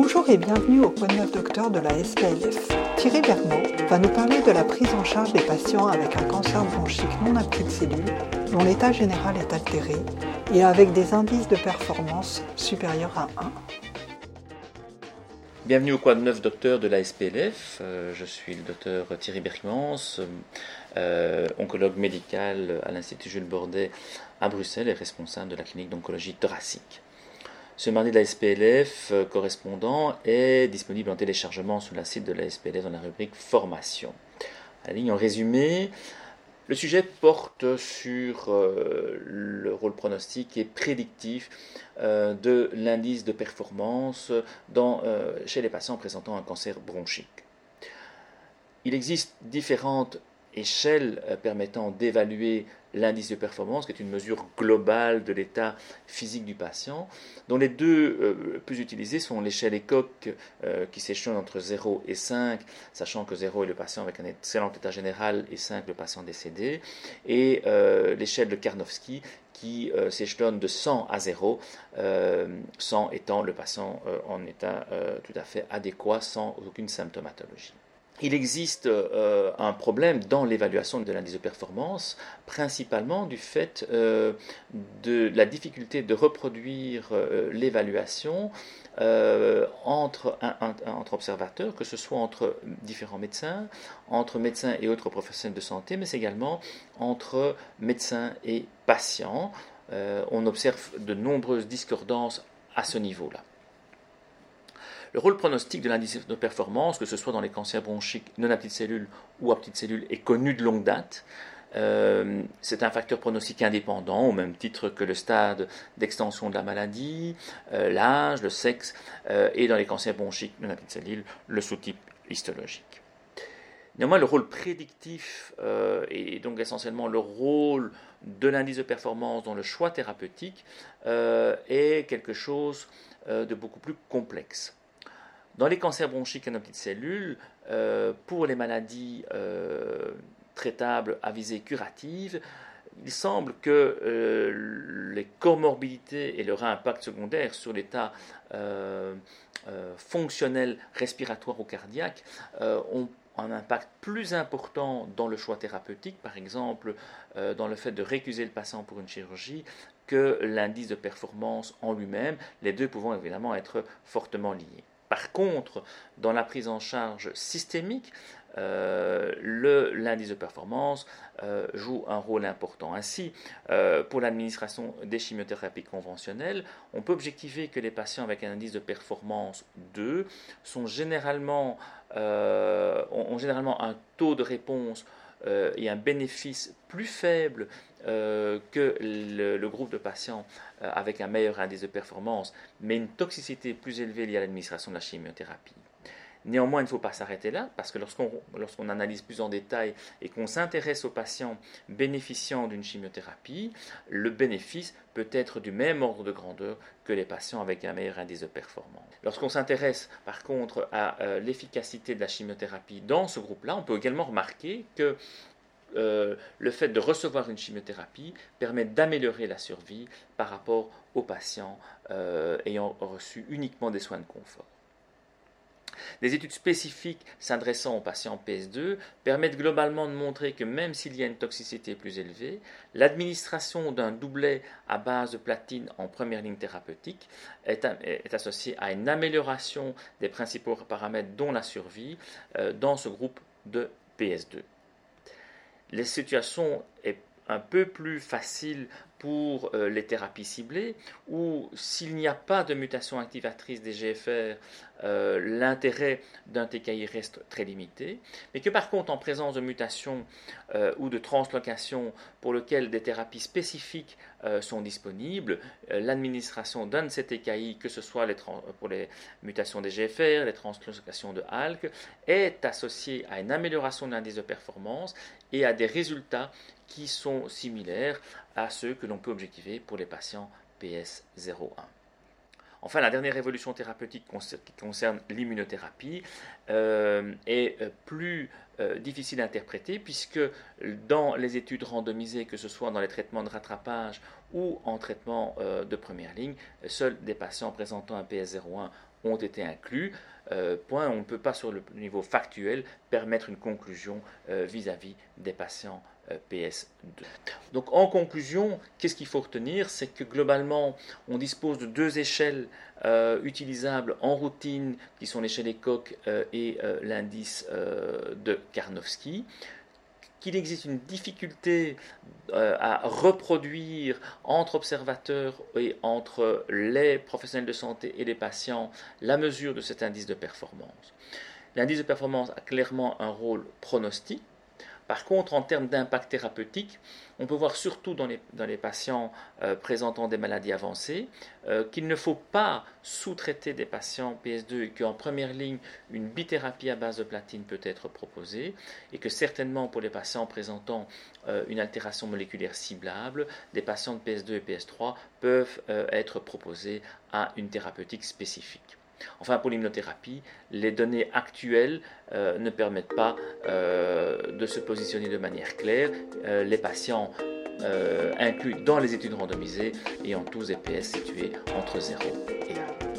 Bonjour et bienvenue au point 9 docteur de la SPLF. Thierry Bergman va nous parler de la prise en charge des patients avec un cancer bronchique non à petites cellules dont l'état général est altéré et avec des indices de performance supérieurs à 1. Bienvenue au Quad 9 docteur de la SPLF. Euh, je suis le docteur Thierry Bergmans, euh, oncologue médical à l'Institut Jules Bordet à Bruxelles et responsable de la clinique d'oncologie thoracique. Ce mardi de la SPLF euh, correspondant est disponible en téléchargement sur la site de la SPLF dans la rubrique Formation. La ligne en résumé, le sujet porte sur euh, le rôle pronostique et prédictif euh, de l'indice de performance chez les patients présentant un cancer bronchique. Il existe différentes échelle euh, permettant d'évaluer l'indice de performance, qui est une mesure globale de l'état physique du patient, dont les deux euh, plus utilisés sont l'échelle ECOC euh, qui s'échelonne entre 0 et 5, sachant que 0 est le patient avec un excellent état général et 5 le patient décédé, et l'échelle de Karnowski qui s'échelonne de 100 à 0, 100 étant le patient en état tout à fait adéquat sans aucune symptomatologie. Il existe euh, un problème dans l'évaluation de l'indice de performance, principalement du fait euh, de la difficulté de reproduire euh, l'évaluation entre, entre, observateurs, que ce soit entre différents médecins, entre médecins et autres professionnels de santé, mais également entre médecins et patients. on observe de nombreuses discordances à ce niveau-là. Le rôle pronostique de l'indice de performance, que ce soit dans les cancers bronchiques non à petites cellules ou à petites cellules, est connu de longue date. Euh, c'est un facteur pronostique indépendant, au même titre que le stade d'extension de la maladie, euh, l'âge, le sexe, euh, et dans les cancers bronchiques non à petites cellules, le sous-type histologique. Néanmoins, le rôle prédictif et donc essentiellement le rôle de l'indice de performance dans le choix thérapeutique est quelque chose de beaucoup plus complexe. Dans les cancers bronchiques à nos petites cellules, euh, pour les maladies euh, traitables à visée curative, il semble que euh, les comorbidités et leur impact secondaire sur l'état fonctionnel respiratoire ou cardiaque ont un impact plus important dans le choix thérapeutique, par exemple dans le fait de récuser le patient pour une chirurgie, que l'indice de performance en lui-même, les deux pouvant évidemment être fortement liés. Par contre, dans la prise en charge systémique, euh, l'indice de performance euh, joue un rôle important. Ainsi, euh, pour l'administration des chimiothérapies conventionnelles, on peut objectiver que les patients avec un indice de performance 2 sont ont généralement un taux de réponse euh, et un bénéfice plus faible euh, que le, groupe de patients euh, avec un meilleur indice de performance, mais une toxicité plus élevée liée à l'administration de la chimiothérapie. Néanmoins, il ne faut pas s'arrêter là, parce que lorsqu'on analyse plus en détail et qu'on s'intéresse aux patients bénéficiant d'une chimiothérapie, le bénéfice peut être du même ordre de grandeur que les patients avec un meilleur indice de performance. Lorsqu'on s'intéresse par contre à euh, l'efficacité de la chimiothérapie dans ce groupe-là, on peut également remarquer que euh, le fait de recevoir une chimiothérapie permet d'améliorer la survie par rapport aux patients euh, ayant reçu uniquement des soins de confort. Des études spécifiques s'adressant aux patients PS2 permettent globalement de montrer que même s'il y a une toxicité plus élevée, l'administration d'un doublet à base de platine en première ligne thérapeutique est, associée à une amélioration des principaux paramètres dont la survie euh, dans ce groupe de PS2. La situation est un peu plus facile pour euh, les thérapies ciblées, où s'il n'y a pas de mutation activatrice des GFR, euh, l'intérêt d'un TKI reste très limité, mais que par contre en présence de mutations euh, ou de translocations pour lesquelles des thérapies spécifiques sont disponibles, l'administration d'un de ces TKI, que ce soit pour les mutations des GFR, les translocations de ALK, est associée à une amélioration de l'indice de performance et à des résultats qui sont similaires à ceux que l'on peut objectiver pour les patients PS01. Enfin, la dernière évolution thérapeutique qui concerne l'immunothérapie euh, est euh, plus euh, difficile à interpréter puisque dans les études randomisées, que ce soit dans les traitements de rattrapage ou en traitement de première ligne, seuls des patients présentant un PS01 ont été inclus. point, on ne peut pas sur le niveau factuel permettre une conclusion vis-à-vis des patients PS2. Donc en conclusion, qu'est-ce qu'il faut retenir? C'est que globalement, on dispose de deux échelles euh, utilisables en routine, qui sont l'échelle ECOC euh, et euh, l'indice de Karnowski qu'il existe une difficulté à reproduire entre observateurs et entre les professionnels de santé et les patients la mesure de cet indice de performance. L'indice de performance a clairement un rôle pronostique, par contre, en termes d'impact thérapeutique, on peut voir surtout dans les, patients euh, présentant des maladies avancées euh, qu'il ne faut pas sous-traiter des patients PS2 et qu'en première ligne, une bithérapie à base de platine peut être proposée et que certainement pour les patients présentant euh, une altération moléculaire ciblable, des patients de PS2 et PS3 peuvent être proposés à une thérapeutique spécifique. Enfin, pour l'immunothérapie, les données actuelles euh, ne permettent pas euh, de se positionner de manière claire. Euh, les patients inclus dans les études randomisées ayant tous des PS situés entre 0 et 1.